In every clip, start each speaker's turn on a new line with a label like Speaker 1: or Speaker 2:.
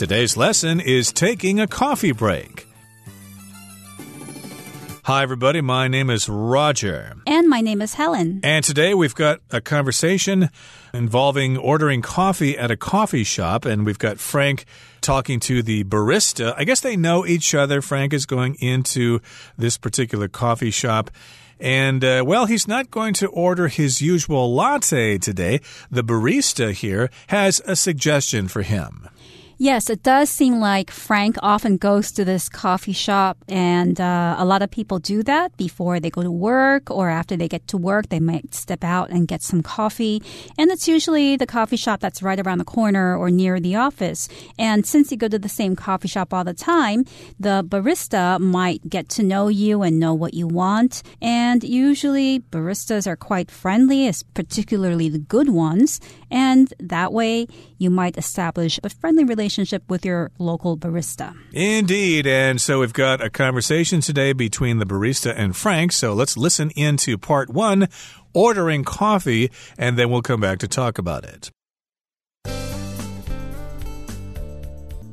Speaker 1: Today's lesson is taking a coffee break. Hi, everybody. My name is Roger.
Speaker 2: And my name is Helen.
Speaker 1: And today we've got a conversation involving ordering coffee at a coffee shop. And we've got Frank talking to the barista. I guess they know each other. Frank is going into this particular coffee shop. And, uh, well, he's not going to order his usual latte today. The barista here has a suggestion for him.
Speaker 2: Yes, it does seem like Frank often goes to this coffee shop, and uh, a lot of people do that before they go to work or after they get to work. They might step out and get some coffee, and it's usually the coffee shop that's right around the corner or near the office. And since you go to the same coffee shop all the time, the barista might get to know you and know what you want. And usually, baristas are quite friendly, particularly the good ones, and that way you might establish a friendly relationship relationship with your local barista.
Speaker 1: Indeed. And so we've got a conversation today between the barista and Frank. So let's listen into part one ordering coffee, and then we'll come back to talk about it.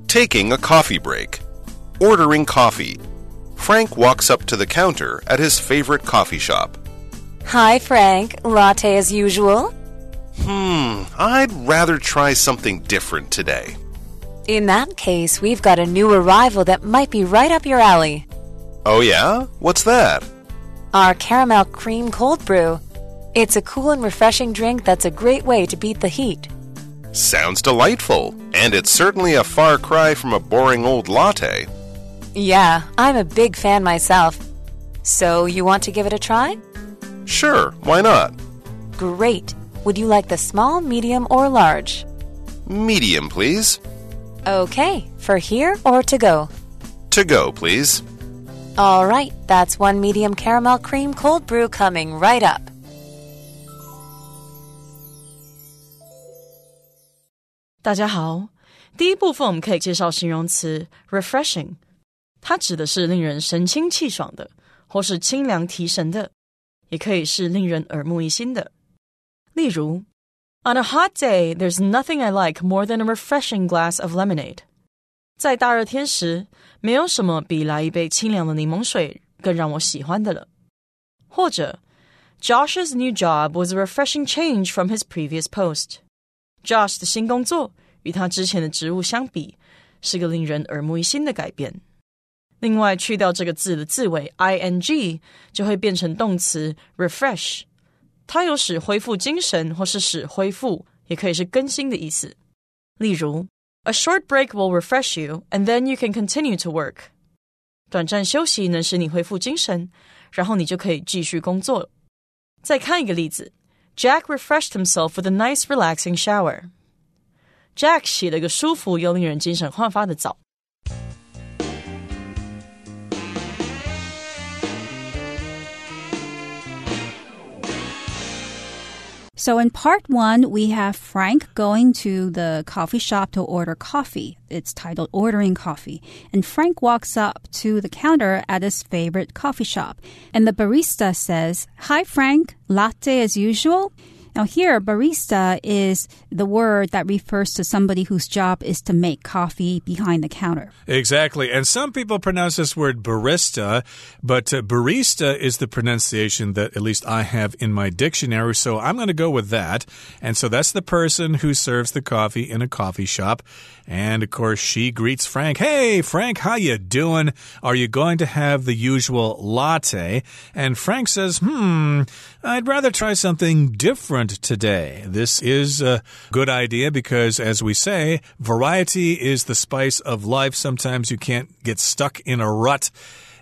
Speaker 3: Taking a coffee break. Ordering coffee. Frank walks up to the counter at his favorite coffee shop.
Speaker 4: Hi, Frank. Latte as usual?
Speaker 3: Hmm, I'd rather try something different today.
Speaker 4: In that case, we've got a new arrival that might be right up your alley.
Speaker 3: Oh, yeah? What's that?
Speaker 4: Our caramel cream cold brew. It's a cool and refreshing drink that's a great way to beat the heat.
Speaker 3: Sounds delightful, and it's certainly a far cry from a boring old latte.
Speaker 4: Yeah, I'm a big fan myself. So, you want to give it a try?
Speaker 3: Sure, why not?
Speaker 4: Great. Would you like the small, medium, or large?
Speaker 3: Medium, please.
Speaker 4: Okay, for here or to go?
Speaker 3: To go, please.
Speaker 4: All right, that's one medium caramel cream cold brew coming right up.
Speaker 5: 大家好，第一部分我们可以介绍形容词 refreshing，它指的是令人神清气爽的，或是清凉提神的，也可以是令人耳目一新的。例如 on a hot day, there's nothing I like more than a refreshing glass of lemonade. 在大热天时，没有什么比来一杯清凉的柠檬水更让我喜欢的了。或者，Josh's new job was a refreshing change from his previous post. Josh 的新工作与他之前的职务相比，是个令人耳目一新的改变。另外，去掉这个字的字尾 ing，就会变成动词 refresh。 它有使恢复精神，或是使恢复，也可以是更新的意思。例如，A short break will refresh you, and then you can continue to work。短暂休息能使你恢复精神，然后你就可以继续工作。再看一个例子，Jack refreshed himself with a nice, relaxing shower。Jack 洗了个舒服又令人精神焕发的澡。
Speaker 2: So in part one, we have Frank going to the coffee shop to order coffee. It's titled Ordering Coffee. And Frank walks up to the counter at his favorite coffee shop. And the barista says, Hi, Frank. Latte as usual? Now, here, barista is the word that refers to somebody whose job is to make coffee behind the counter.
Speaker 1: Exactly. And some people pronounce this word barista, but uh, barista is the pronunciation that at least I have in my dictionary. So I'm going to go with that. And so that's the person who serves the coffee in a coffee shop. And of course, she greets Frank. Hey, Frank, how you doing? Are you going to have the usual latte? And Frank says, hmm, I'd rather try something different today. This is a good idea because, as we say, variety is the spice of life. Sometimes you can't get stuck in a rut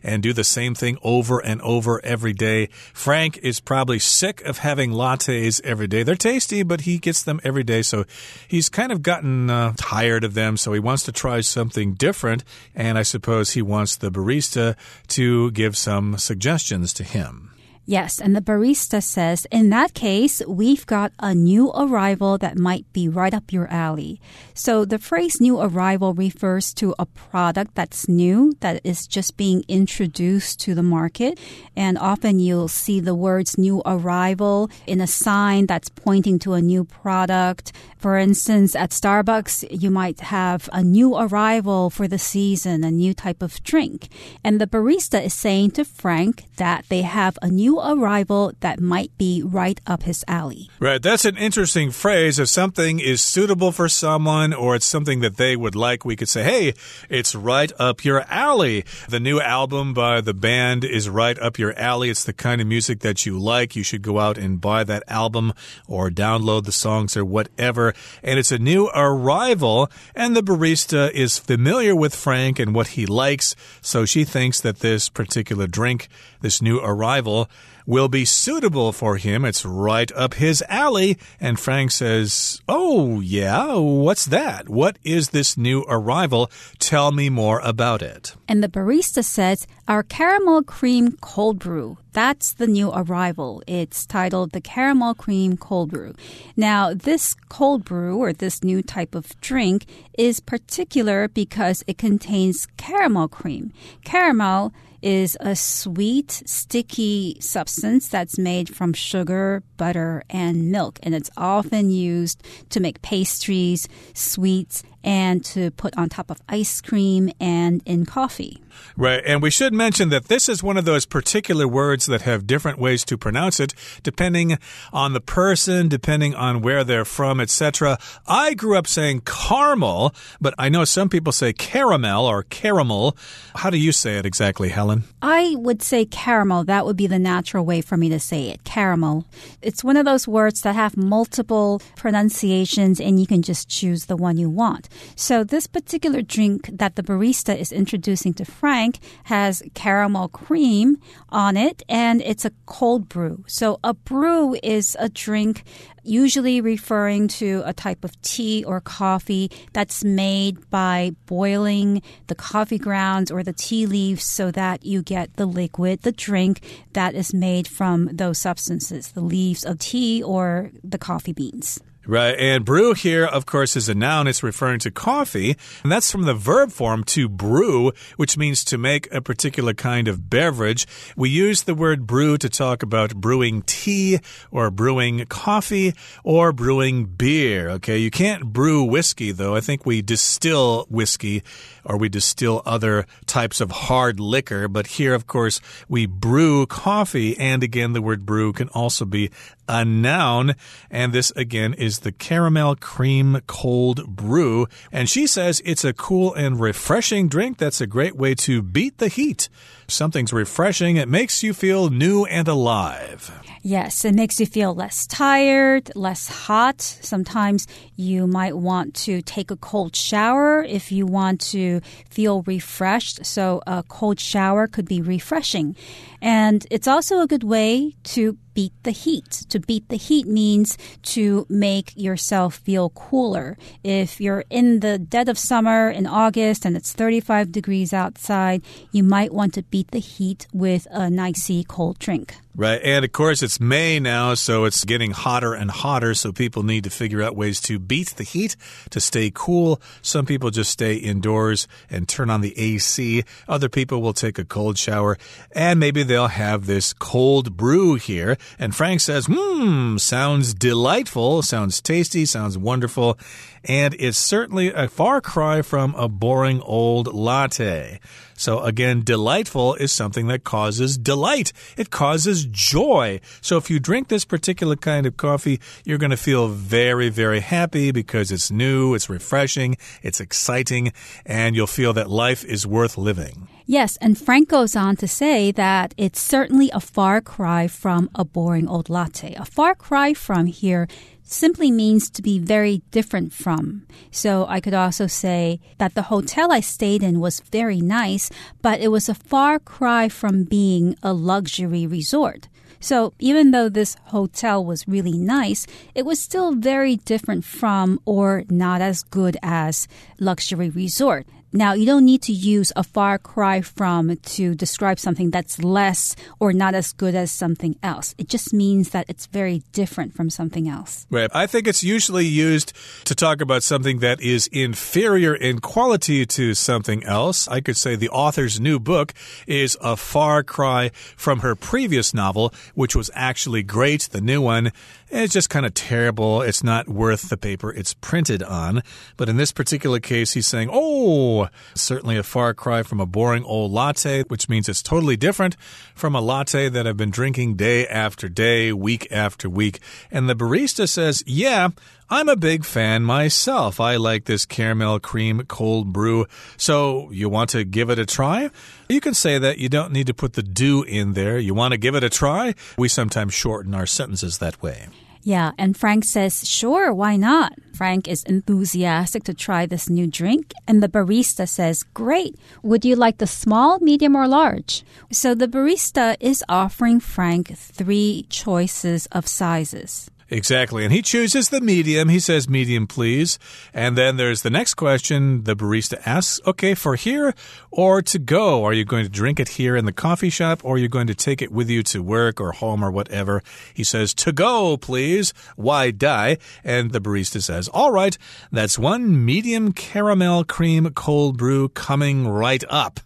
Speaker 1: and do the same thing over and over every day. Frank is probably sick of having lattes every day. They're tasty, but he gets them every day. So he's kind of gotten uh, tired of them. So he wants to try something different. And I suppose he wants the barista to give some suggestions to him.
Speaker 2: Yes, and the barista says, in that case, we've got a new arrival that might be right up your alley. So the phrase new arrival refers to a product that's new, that is just being introduced to the market. And often you'll see the words new arrival in a sign that's pointing to a new product. For instance, at Starbucks, you might have a new arrival for the season, a new type of drink. And the barista is saying to Frank that they have a new arrival that might be right up his alley.
Speaker 1: Right. That's an interesting phrase. If something is suitable for someone or it's something that they would like, we could say, hey, it's right up your alley. The new album by the band is right up your alley. It's the kind of music that you like. You should go out and buy that album or download the songs or whatever. And it's a new arrival. And the barista is familiar with Frank and what he likes. So she thinks that this particular drink, this new arrival, will be suitable for him. It's right up his alley. And Frank says, Oh, yeah, what's that? What is this new arrival? Tell me more about it.
Speaker 2: And the barista says, Our caramel cream cold brew. That's the new arrival. It's titled the caramel cream cold brew. Now, this cold brew or this new type of drink is particular because it contains caramel cream. Caramel is a sweet, sticky substance that's made from sugar, butter, and milk. And it's often used to make pastries, sweets, and to put on top of ice cream and in coffee.
Speaker 1: Right. And we should mention that this is one of those particular words that have different ways to pronounce it, depending on the person, depending on where they're from, etc. I grew up saying caramel, but I know some people say caramel or caramel. How do you say it exactly, Helen?
Speaker 2: I would say caramel. That would be the natural way for me to say it. Caramel. It's one of those words that have multiple pronunciations and you can just choose the one you want. So this particular drink that the barista is introducing to Frank has caramel cream on it and it's a cold brew. So a brew is a drink usually referring to a type of tea or coffee that's made by boiling the coffee grounds or the tea leaves so that you get the liquid, the drink that is made from those substances, the leaves of tea or the coffee beans.
Speaker 1: Right. And brew here, of course, is a noun. It's referring to coffee. And that's from the verb form to brew, which means to make a particular kind of beverage. We use the word brew to talk about brewing tea or brewing coffee or brewing beer. Okay. You can't brew whiskey, though. I think we distill whiskey or we distill other types of hard liquor. But here, of course, we brew coffee. And again, the word brew can also be a noun. And this again is the caramel cream cold brew. And she says it's a cool and refreshing drink that's a great way to beat the heat. Something's refreshing, it makes you feel new and alive.
Speaker 2: Yes, it makes you feel less tired, less hot. Sometimes you might want to take a cold shower if you want to feel refreshed. So, a cold shower could be refreshing. And it's also a good way to beat the heat. To beat the heat means to make yourself feel cooler. If you're in the dead of summer in August and it's 35 degrees outside, you might want to beat the heat with a nicey cold drink.
Speaker 1: Right. And of course, it's May now, so it's getting hotter and hotter. So people need to figure out ways to beat the heat, to stay cool. Some people just stay indoors and turn on the AC. Other people will take a cold shower and maybe they'll have this cold brew here. And Frank says, hmm, sounds delightful, sounds tasty, sounds wonderful. And it's certainly a far cry from a boring old latte. So again, delightful is something that causes delight. It causes joy. So if you drink this particular kind of coffee, you're going to feel very, very happy because it's new, it's refreshing, it's exciting, and you'll feel that life is worth living.
Speaker 2: Yes, and Frank goes on to say that it's certainly a far cry from a boring old latte. A far cry from here simply means to be very different from. So I could also say that the hotel I stayed in was very nice, but it was a far cry from being a luxury resort. So even though this hotel was really nice, it was still very different from or not as good as luxury resort. Now, you don't need to use a far cry from to describe something that's less or not as good as something else. It just means that it's very different from something else.
Speaker 1: Right. I think it's usually used to talk about something that is inferior in quality to something else. I could say the author's new book is a far cry from her previous novel, which was actually great. The new one is just kind of terrible. It's not worth the paper it's printed on. But in this particular case, he's saying, oh, certainly a far cry from a boring old latte, which means it's totally different from a latte that I've been drinking day after day, week after week. And the barista says, yeah, I'm a big fan myself. I like this caramel cream cold brew. So, you want to give it a try? You can say that. You don't need to put the do in there. You want to give it a try? We sometimes shorten our sentences that way.
Speaker 2: Yeah, and Frank says, sure, why not? Frank is enthusiastic to try this new drink, and the barista says, great. Would you like the small, medium, or large? So the barista is offering Frank three choices of sizes.
Speaker 1: Exactly. And he chooses the medium. He says, medium, please. And then there's the next question. The barista asks, okay, for here or to go? Are you going to drink it here in the coffee shop or are you going to take it with you to work or home or whatever? He says, to go, please. Why die? And the barista says, all right, that's one medium caramel cream cold brew coming right up.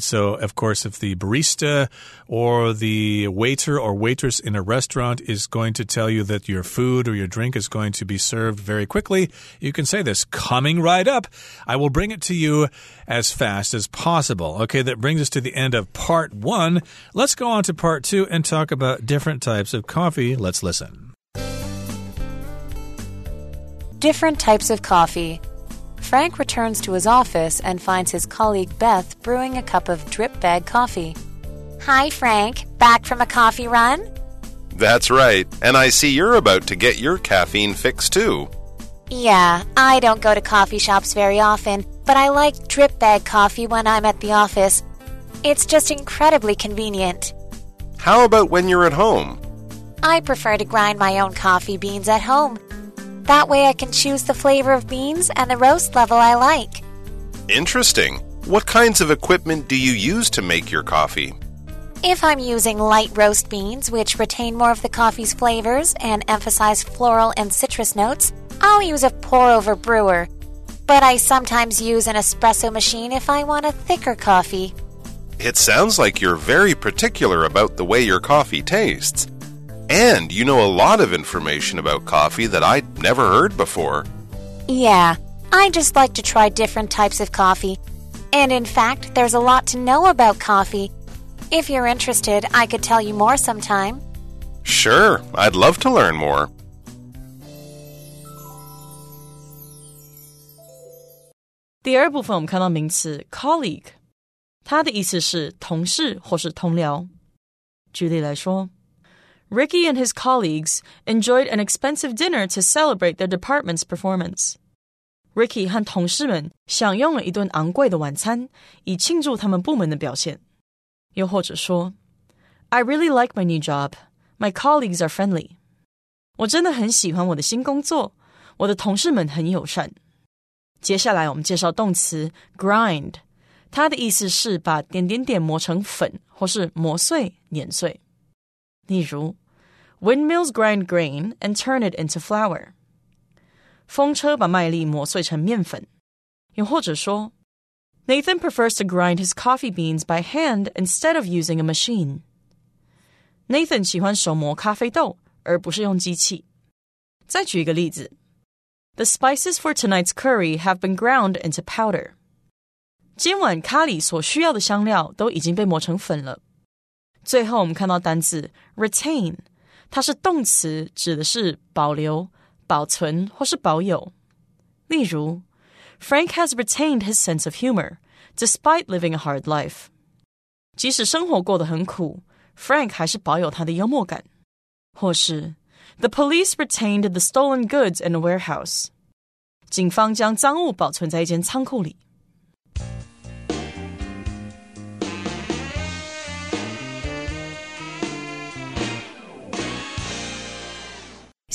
Speaker 1: So, of course, if the barista or the waiter or waitress in a restaurant is going to tell you that your food or your drink is going to be served very quickly, you can say this coming right up. I will bring it to you as fast as possible. Okay, that brings us to the end of part one. Let's go on to part two and talk about different types of coffee. Let's listen.
Speaker 4: Different types of coffee. Frank returns to his office and finds his colleague Beth brewing a cup of drip bag coffee.
Speaker 6: Hi, Frank. Back from a coffee run?
Speaker 3: That's right. And I see you're about to get your caffeine fix too.
Speaker 6: Yeah, I don't go to coffee shops very often, but I like drip bag coffee when I'm at the office. It's just incredibly convenient.
Speaker 3: How about when you're at home?
Speaker 6: I prefer to grind my own coffee beans at home. That way I can choose the flavor of beans and the roast level I like.
Speaker 3: Interesting. What kinds of equipment do you use to make your coffee?
Speaker 6: If I'm using light roast beans, which retain more of the coffee's flavors and emphasize floral and citrus notes, I'll use a pour over brewer. But I sometimes use an espresso machine if I want a thicker coffee.
Speaker 3: It sounds like you're very particular about the way your coffee tastes. And you know a lot of information about coffee that I'd never heard before.
Speaker 6: Yeah, I just like to try different types of coffee. And in fact, there's a lot to know about coffee. If you're interested, I could tell you more sometime.
Speaker 3: Sure, I'd love to learn more.
Speaker 5: 第二部分我们看到名词 colleague，它的意思是同事或是同僚。举例来说。 Ricky and his colleagues enjoyed an expensive dinner to celebrate their department's performance. Ricky 和同事们享用了一顿昂贵的晚餐，以庆祝他们部门的表现。又或者说，I really like my new job. My colleagues are friendly. 我真的很喜欢我的新工作，我的同事们很友善。接下来我们介绍动词 grind，它的意思是把点点点磨成粉，或是磨碎、碾碎。例如 Windmills grind grain and turn it into flour. 风车把麦粒磨碎成面粉。又或者说，Nathan prefers to grind his coffee beans by hand instead of using a machine. Nathan 喜欢手磨咖啡豆，而不是用机器。再举一个例子，The spices for tonight's curry have been ground into powder. 今晚咖喱所需要的香料都已经被磨成粉了。最后，我们看到单字 retain。 它是动词，指的是保留、保存或是保有。例如，Frank has retained his sense of humor despite living a hard life。即使生活过得很苦，Frank 还是保有他的幽默感。或是，The police retained the stolen goods in a warehouse。警方将赃物保存在一间仓库里。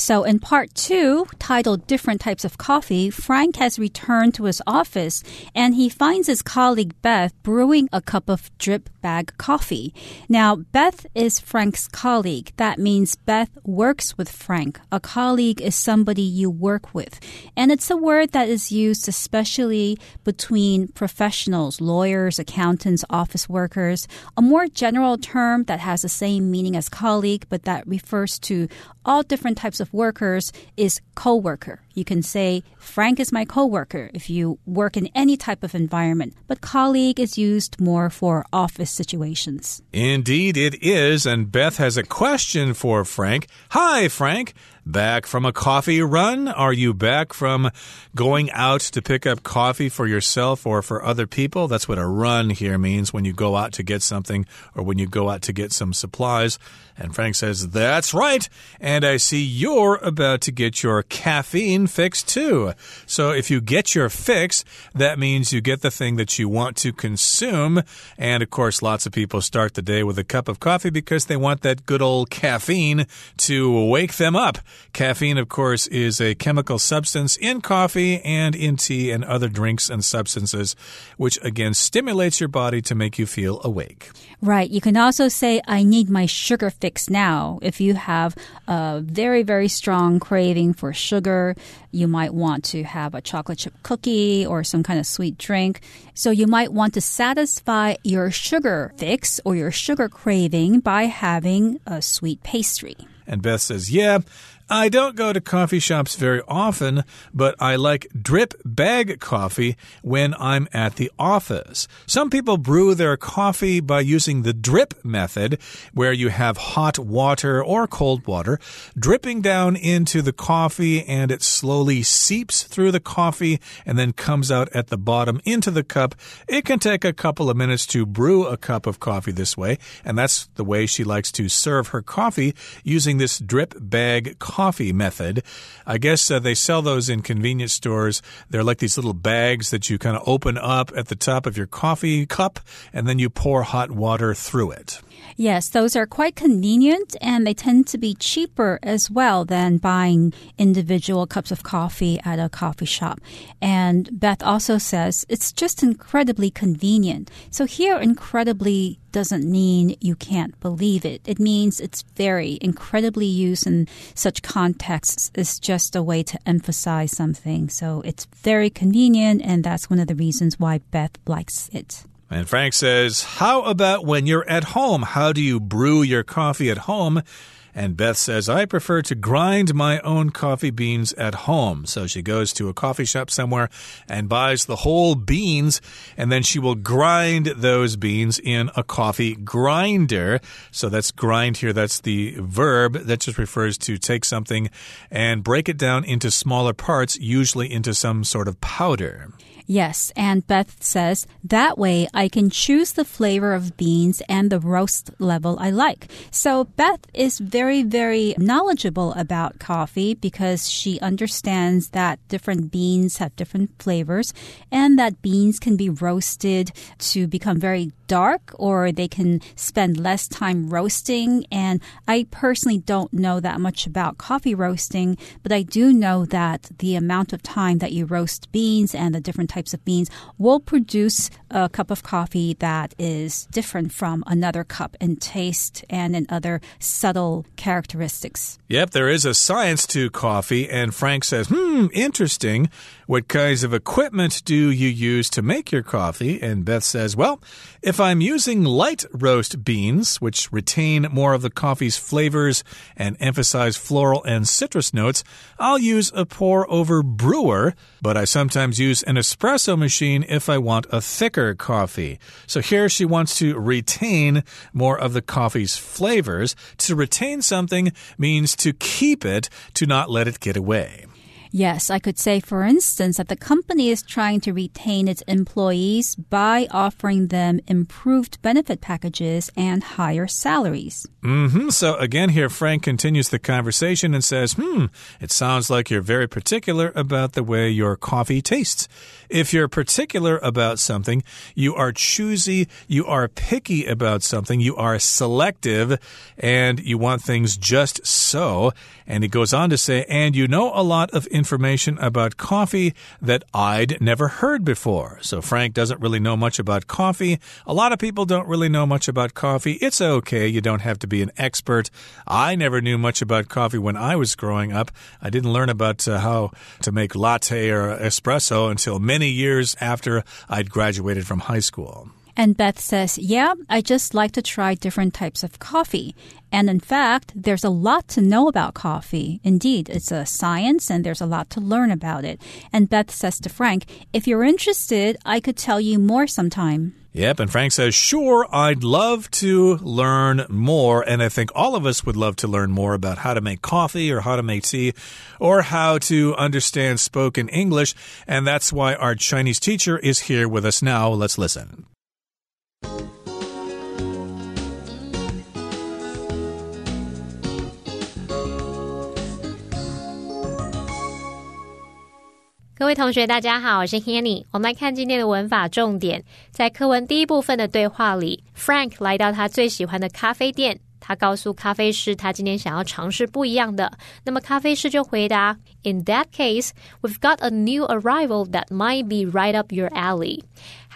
Speaker 2: So, in part two, titled Different Types of Coffee, Frank has returned to his office and he finds his colleague Beth brewing a cup of drip bag coffee. Now, Beth is Frank's colleague. That means Beth works with Frank. A colleague is somebody you work with. And it's a word that is used especially between professionals, lawyers, accountants, office workers. A more general term that has the same meaning as colleague, but that refers to all different types of workers is coworker. You can say Frank is my coworker if you work in any type of environment, but colleague is used more for office situations.
Speaker 1: Indeed, it is. And Beth has a question for Frank. Hi, Frank. Back from a coffee run? Are you back from going out to pick up coffee for yourself or for other people? That's what a run here means when you go out to get something or when you go out to get some supplies. And Frank says, That's right. And I see you're about to get your caffeine fix too. So if you get your fix, that means you get the thing that you want to consume. And of course, lots of people start the day with a cup of coffee because they want that good old caffeine to wake them up. Caffeine, of course, is a chemical substance in coffee and in tea and other drinks and substances, which again stimulates your body to make you feel awake.
Speaker 2: Right. You can also say, I need my sugar fix now. If you have a very, very strong craving for sugar, you might want to have a chocolate chip cookie or some kind of sweet drink. So you might want to satisfy your sugar fix or your sugar craving by having a sweet pastry.
Speaker 1: And Beth says, Yeah, I don't go to coffee shops very often, but I like drip bag coffee when I'm at the office. Some people brew their coffee by using the drip method, where you have hot water or cold water dripping down into the coffee and it slowly seeps through the coffee and then comes out at the bottom into the cup. It can take a couple of minutes to brew a cup of coffee this way, and that's the way she likes to serve her coffee using this drip bag coffee coffee method. I guess uh, they sell those in convenience stores. They're like these little bags that you kind of open up at the top of your coffee cup and then you pour hot water through it.
Speaker 2: Yes, those are quite convenient and they tend to be cheaper as well than buying individual cups of coffee at a coffee shop. And Beth also says it's just incredibly convenient. So here, incredibly doesn't mean you can't believe it. It means it's very incredibly used in such contexts. It's just a way to emphasize something. So it's very convenient, and that's one of the reasons why Beth likes it.
Speaker 1: And Frank says, How about when you're at home? How do you brew your coffee at home? And Beth says, I prefer to grind my own coffee beans at home. So she goes to a coffee shop somewhere and buys the whole beans, and then she will grind those beans in a coffee grinder. So that's grind here. That's the verb that just refers to take something and break it down into smaller parts, usually into some sort of powder.
Speaker 2: Yes, and Beth says that way I can choose the flavor of beans and the roast level I like. So Beth is very, very knowledgeable about coffee because she understands that different beans have different flavors and that beans can be roasted to become very dark or they can spend less time roasting. And I personally don't know that much about coffee roasting, but I do know that the amount of time that you roast beans and the different types of beans will produce a cup of coffee that is different from another cup in taste and in other subtle characteristics.
Speaker 1: Yep, there is a science to coffee, and Frank says, hmm, interesting. What kinds of equipment do you use to make your coffee? And Beth says, Well, if I'm using light roast beans, which retain more of the coffee's flavors and emphasize floral and citrus notes, I'll use a pour over brewer, but I sometimes use an espresso machine if I want a thicker coffee. So here she wants to retain more of the coffee's flavors. To retain something means to keep it, to not let it get away.
Speaker 2: Yes, I could say, for instance, that the company is trying to retain its employees by offering them improved benefit packages and higher salaries.
Speaker 1: Mm -hmm. So again, here Frank continues the conversation and says, Hmm, it sounds like you're very particular about the way your coffee tastes. If you're particular about something, you are choosy, you are picky about something, you are selective, and you want things just so. And he goes on to say, and you know a lot of information about coffee that I'd never heard before. So Frank doesn't really know much about coffee. A lot of people don't really know much about coffee. It's okay. You don't have to be an expert. I never knew much about coffee when I was growing up. I didn't learn about uh, how to make latte or espresso until many years after I'd graduated from high school.
Speaker 2: And Beth says, Yeah, I just like to try different types of coffee. And in fact, there's a lot to know about coffee. Indeed, it's a science and there's a lot to learn about it. And Beth says to Frank, If you're interested, I could tell you more sometime.
Speaker 1: Yep, and Frank says, Sure, I'd love to learn more. And I think all of us would love to learn more about how to make coffee or how to make tea or how to understand spoken English. And that's why our Chinese teacher is here with us now. Let's listen.
Speaker 7: 各位同学，大家好，我是 Hanny。我们来看今天的文法重点，在课文第一部分的对话里，Frank 来到他最喜欢的咖啡店，他告诉咖啡师他今天想要尝试不一样的。那么咖啡师就回答：“In that case, we've got a new arrival that might be right up your alley。”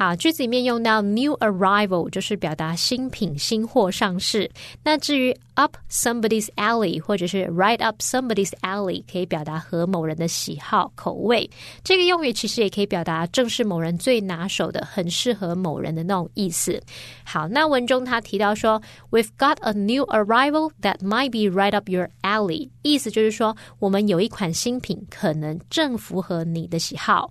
Speaker 7: 好，句子里面用到 new arrival 就是表达新品、新货上市。那至于 up somebody's alley 或者是 right up somebody's alley，可以表达和某人的喜好、口味。这个用语其实也可以表达正是某人最拿手的、很适合某人的那种意思。好，那文中他提到说，We've got a new arrival that might be right up your alley，意思就是说我们有一款新品，可能正符合你的喜好。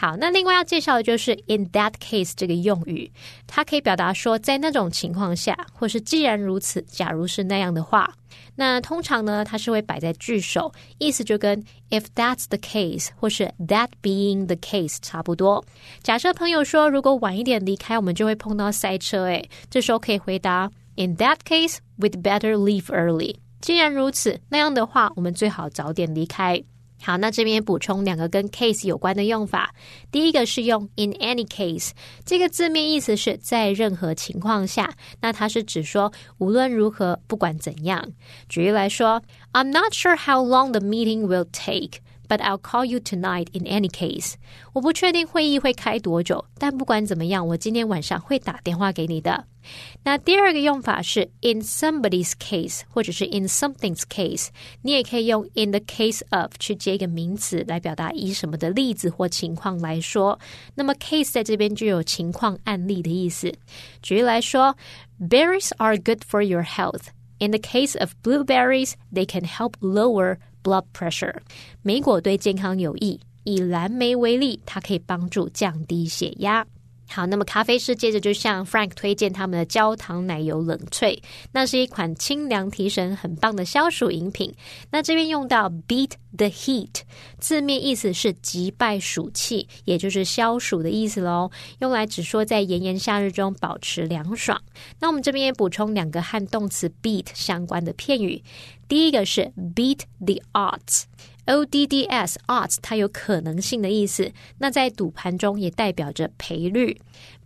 Speaker 7: 好，那另外要介绍的就是 in that case 这个用语，它可以表达说在那种情况下，或是既然如此，假如是那样的话。那通常呢，它是会摆在句首，意思就跟 if that's the case 或是 that being the case 差不多。假设朋友说如果晚一点离开，我们就会碰到塞车，诶，这时候可以回答 in that case we'd better leave early。既然如此，那样的话，我们最好早点离开。好，那这边补充两个跟 case 有关的用法。第一个是用 in any case，这个字面意思是在任何情况下，那它是指说无论如何，不管怎样。举例来说，I'm not sure how long the meeting will take。But I'll call you tonight in any case。我不确定会议会开多久，但不管怎么样，我今天晚上会打电话给你的。那第二个用法是 in somebody's case，或者是 in something's case。你也可以用 in the case of 去接一个名词来表达以什么的例子或情况来说。那么 case 在这边就有情况、案例的意思。举例来说，Berries are good for your health。In the case of blueberries, they can help lower blood pressure，莓果对健康有益。以蓝莓为例，它可以帮助降低血压。好，那么咖啡师接着就向 Frank 推荐他们的焦糖奶油冷萃，那是一款清凉提神、很棒的消暑饮品。那这边用到 beat the heat，字面意思是击败暑气，也就是消暑的意思喽。用来只说在炎炎夏日中保持凉爽。那我们这边也补充两个和动词 beat 相关的片语，第一个是 beat the odds。O D D S odds 它有可能性的意思，那在赌盘中也代表着赔率。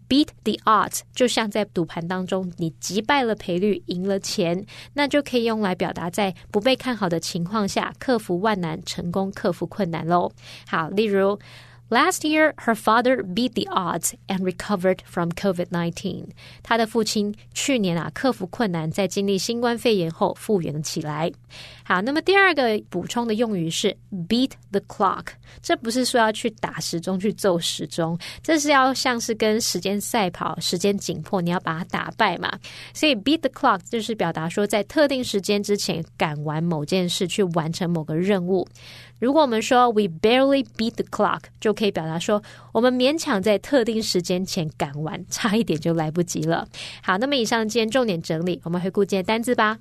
Speaker 7: Beat the odds 就像在赌盘当中，你击败了赔率，赢了钱，那就可以用来表达在不被看好的情况下克服万难，成功克服困难喽。好，例如。Last year, her father beat the odds and recovered from COVID-19. 他的父亲去年啊克服困难，在经历新冠肺炎后复原了起来。好，那么第二个补充的用语是 beat the clock。这不是说要去打时钟去揍时钟，这是要像是跟时间赛跑，时间紧迫，你要把它打败嘛。所以 beat the clock 就是表达说在特定时间之前赶完某件事，去完成某个任务。如果我们说 we barely beat the clock，就可以表达说我们勉强在特定时间前赶完，差一点就来不及了。好，那么以上今天重点整理，我们回顾今天单字吧。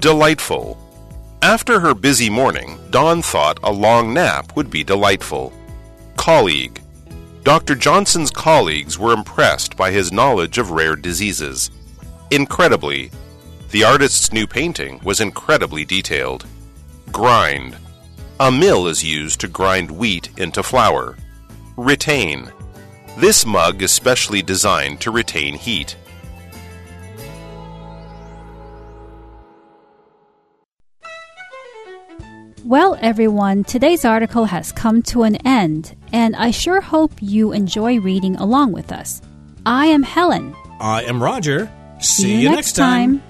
Speaker 3: Delightful. After her busy morning, Dawn thought a long nap would be delightful. Colleague. Dr. Johnson's colleagues were impressed by his knowledge of rare diseases. Incredibly. the artist's new painting was incredibly detailed. Grind. A mill is used to grind wheat into flour. Retain. This mug is specially designed to retain heat.
Speaker 2: Well, everyone, today's article has come to an end, and I sure hope you enjoy reading along with us. I am Helen.
Speaker 1: I am Roger. See,
Speaker 2: you next time.